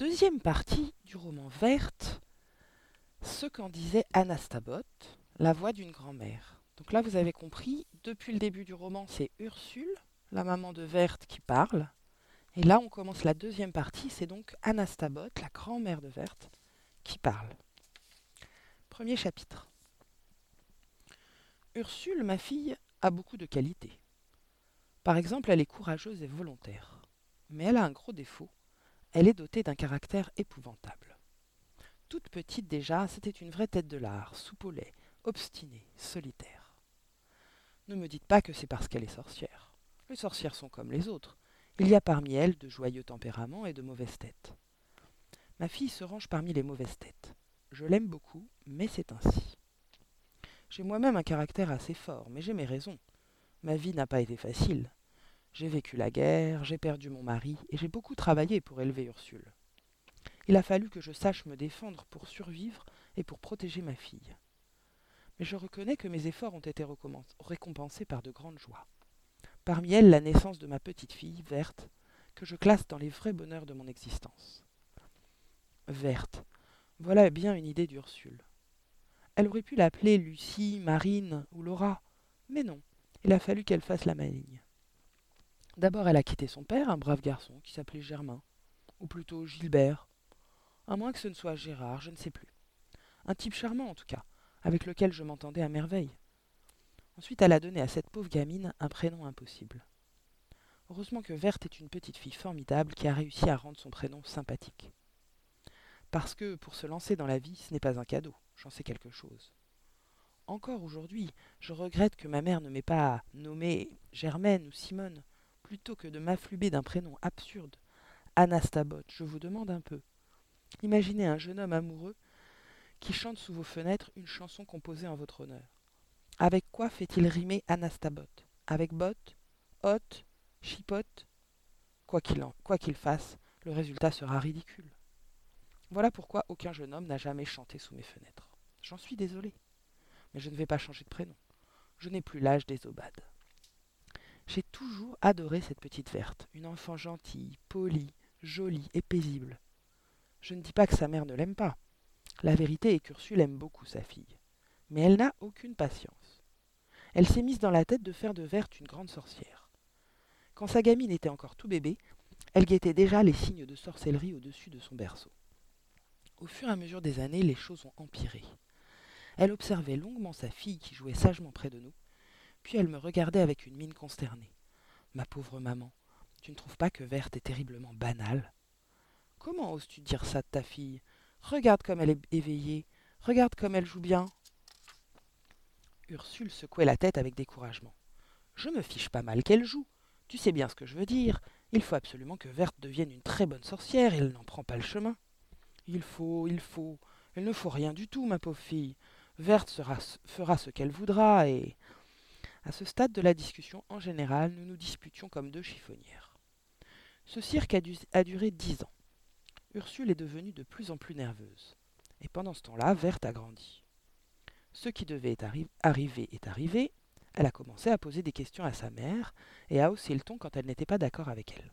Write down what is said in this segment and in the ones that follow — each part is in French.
deuxième partie du roman Verte, ce qu'en disait Anastabot, la voix d'une grand-mère. Donc là, vous avez compris, depuis le début du roman, c'est Ursule, la maman de Verte, qui parle. Et là, on commence la deuxième partie, c'est donc Anastabot, la grand-mère de Verte, qui parle. Premier chapitre. Ursule, ma fille, a beaucoup de qualités. Par exemple, elle est courageuse et volontaire. Mais elle a un gros défaut. Elle est dotée d'un caractère épouvantable. Toute petite déjà, c'était une vraie tête de lard, soupe obstinée, solitaire. Ne me dites pas que c'est parce qu'elle est sorcière. Les sorcières sont comme les autres. Il y a parmi elles de joyeux tempéraments et de mauvaises têtes. Ma fille se range parmi les mauvaises têtes. Je l'aime beaucoup, mais c'est ainsi. J'ai moi-même un caractère assez fort, mais j'ai mes raisons. Ma vie n'a pas été facile. J'ai vécu la guerre, j'ai perdu mon mari, et j'ai beaucoup travaillé pour élever Ursule. Il a fallu que je sache me défendre pour survivre et pour protéger ma fille. Mais je reconnais que mes efforts ont été récompensés par de grandes joies. Parmi elles, la naissance de ma petite fille, Verte, que je classe dans les vrais bonheurs de mon existence. Verte, voilà bien une idée d'Ursule. Elle aurait pu l'appeler Lucie, Marine ou Laura, mais non, il a fallu qu'elle fasse la maligne. D'abord, elle a quitté son père, un brave garçon qui s'appelait Germain, ou plutôt Gilbert, à moins que ce ne soit Gérard, je ne sais plus. Un type charmant en tout cas, avec lequel je m'entendais à merveille. Ensuite, elle a donné à cette pauvre gamine un prénom impossible. Heureusement que Verte est une petite fille formidable qui a réussi à rendre son prénom sympathique. Parce que pour se lancer dans la vie, ce n'est pas un cadeau, j'en sais quelque chose. Encore aujourd'hui, je regrette que ma mère ne m'ait pas nommée Germaine ou Simone, plutôt que de m'affluber d'un prénom absurde. Anastabot, je vous demande un peu. Imaginez un jeune homme amoureux qui chante sous vos fenêtres une chanson composée en votre honneur. Avec quoi fait-il rimer Anastabot Avec bot Hot Chipote? Quoi qu'il fasse, le résultat sera ridicule. Voilà pourquoi aucun jeune homme n'a jamais chanté sous mes fenêtres. J'en suis désolé mais je ne vais pas changer de prénom. Je n'ai plus l'âge des aubades. J'ai toujours adoré cette petite verte, une enfant gentille, polie, jolie et paisible. Je ne dis pas que sa mère ne l'aime pas. La vérité est qu'Ursule aime beaucoup sa fille. Mais elle n'a aucune patience. Elle s'est mise dans la tête de faire de Verte une grande sorcière. Quand sa gamine était encore tout bébé, elle guettait déjà les signes de sorcellerie au-dessus de son berceau. Au fur et à mesure des années, les choses ont empiré. Elle observait longuement sa fille qui jouait sagement près de nous, puis elle me regardait avec une mine consternée. Ma pauvre maman, tu ne trouves pas que Verte est terriblement banale? Comment oses-tu dire ça de ta fille? Regarde comme elle est éveillée, regarde comme elle joue bien. Ursule secouait la tête avec découragement. Je me fiche pas mal qu'elle joue. Tu sais bien ce que je veux dire. Il faut absolument que Verte devienne une très bonne sorcière et elle n'en prend pas le chemin. Il faut, il faut. Il ne faut rien du tout, ma pauvre fille. Verte fera ce qu'elle voudra et... À ce stade de la discussion, en général, nous nous disputions comme deux chiffonnières. Ce cirque a, duré dix ans. Ursule est devenue de plus en plus nerveuse. Et pendant ce temps-là, Verte a grandi. Ce qui devait arriver est arrivé. Elle a commencé à poser des questions à sa mère et à hausser le ton quand elle n'était pas d'accord avec elle.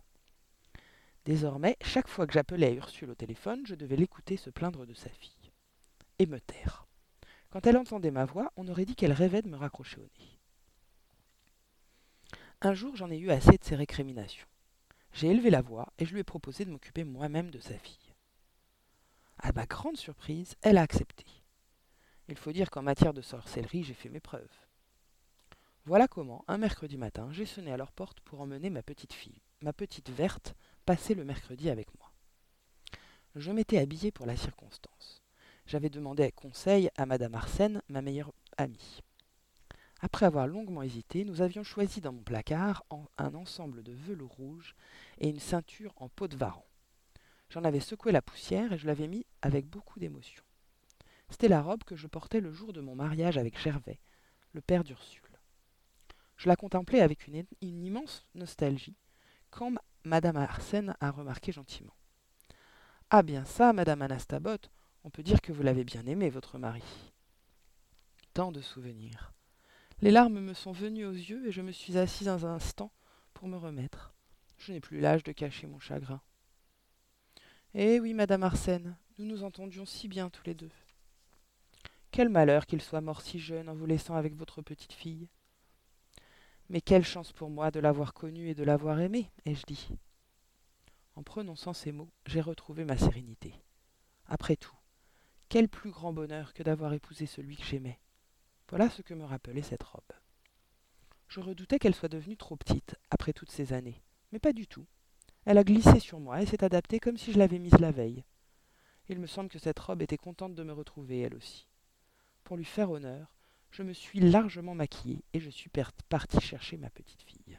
Désormais, chaque fois que j'appelais Ursule au téléphone, je devais l'écouter se plaindre de sa fille. Et me taire. Quand elle entendait ma voix, on aurait dit qu'elle rêvait de me raccrocher au nez. Un jour, j'en ai eu assez de ces récriminations. J'ai élevé la voix et je lui ai proposé de m'occuper moi-même de sa fille. À ma grande surprise, elle a accepté. Il faut dire qu'en matière de sorcellerie, j'ai fait mes preuves. Voilà comment, un mercredi matin, j'ai sonné à leur porte pour emmener ma petite fille, ma petite verte, passer le mercredi avec moi. Je m'étais habillé pour la circonstance j'avais demandé conseil à Madame Arsène, ma meilleure amie. Après avoir longuement hésité, nous avions choisi dans mon placard un ensemble de velours rouge et une ceinture en peau de varan. J'en avais secoué la poussière et je l'avais mis avec beaucoup d'émotion. C'était la robe que je portais le jour de mon mariage avec Gervais, le père d'Ursule. Je la contemplais avec une, immense nostalgie, quand Madame Arsène a remarqué gentiment. Ah bien ça, Madame Anastabot, on peut dire que vous l'avez bien aimé, votre mari. Tant de souvenirs. Les larmes me sont venues aux yeux et je me suis assise un instant pour me remettre. Je n'ai plus l'âge de cacher mon chagrin. Eh oui, madame Arsène, nous nous entendions si bien tous les deux. Quel malheur qu'il soit mort si jeune en vous laissant avec votre petite fille. Mais quelle chance pour moi de l'avoir connu et de l'avoir aimé, ai-je dit. En prononçant ces mots, j'ai retrouvé ma sérénité. Après tout, quel plus grand bonheur que d'avoir épousé celui que j'aimais. Voilà ce que me rappelait cette robe. Je redoutais qu'elle soit devenue trop petite, après toutes ces années, mais pas du tout. Elle a glissé sur moi et s'est adaptée comme si je l'avais mise la veille. Il me semble que cette robe était contente de me retrouver, elle aussi. Pour lui faire honneur, je me suis largement maquillée et je suis partie chercher ma petite fille.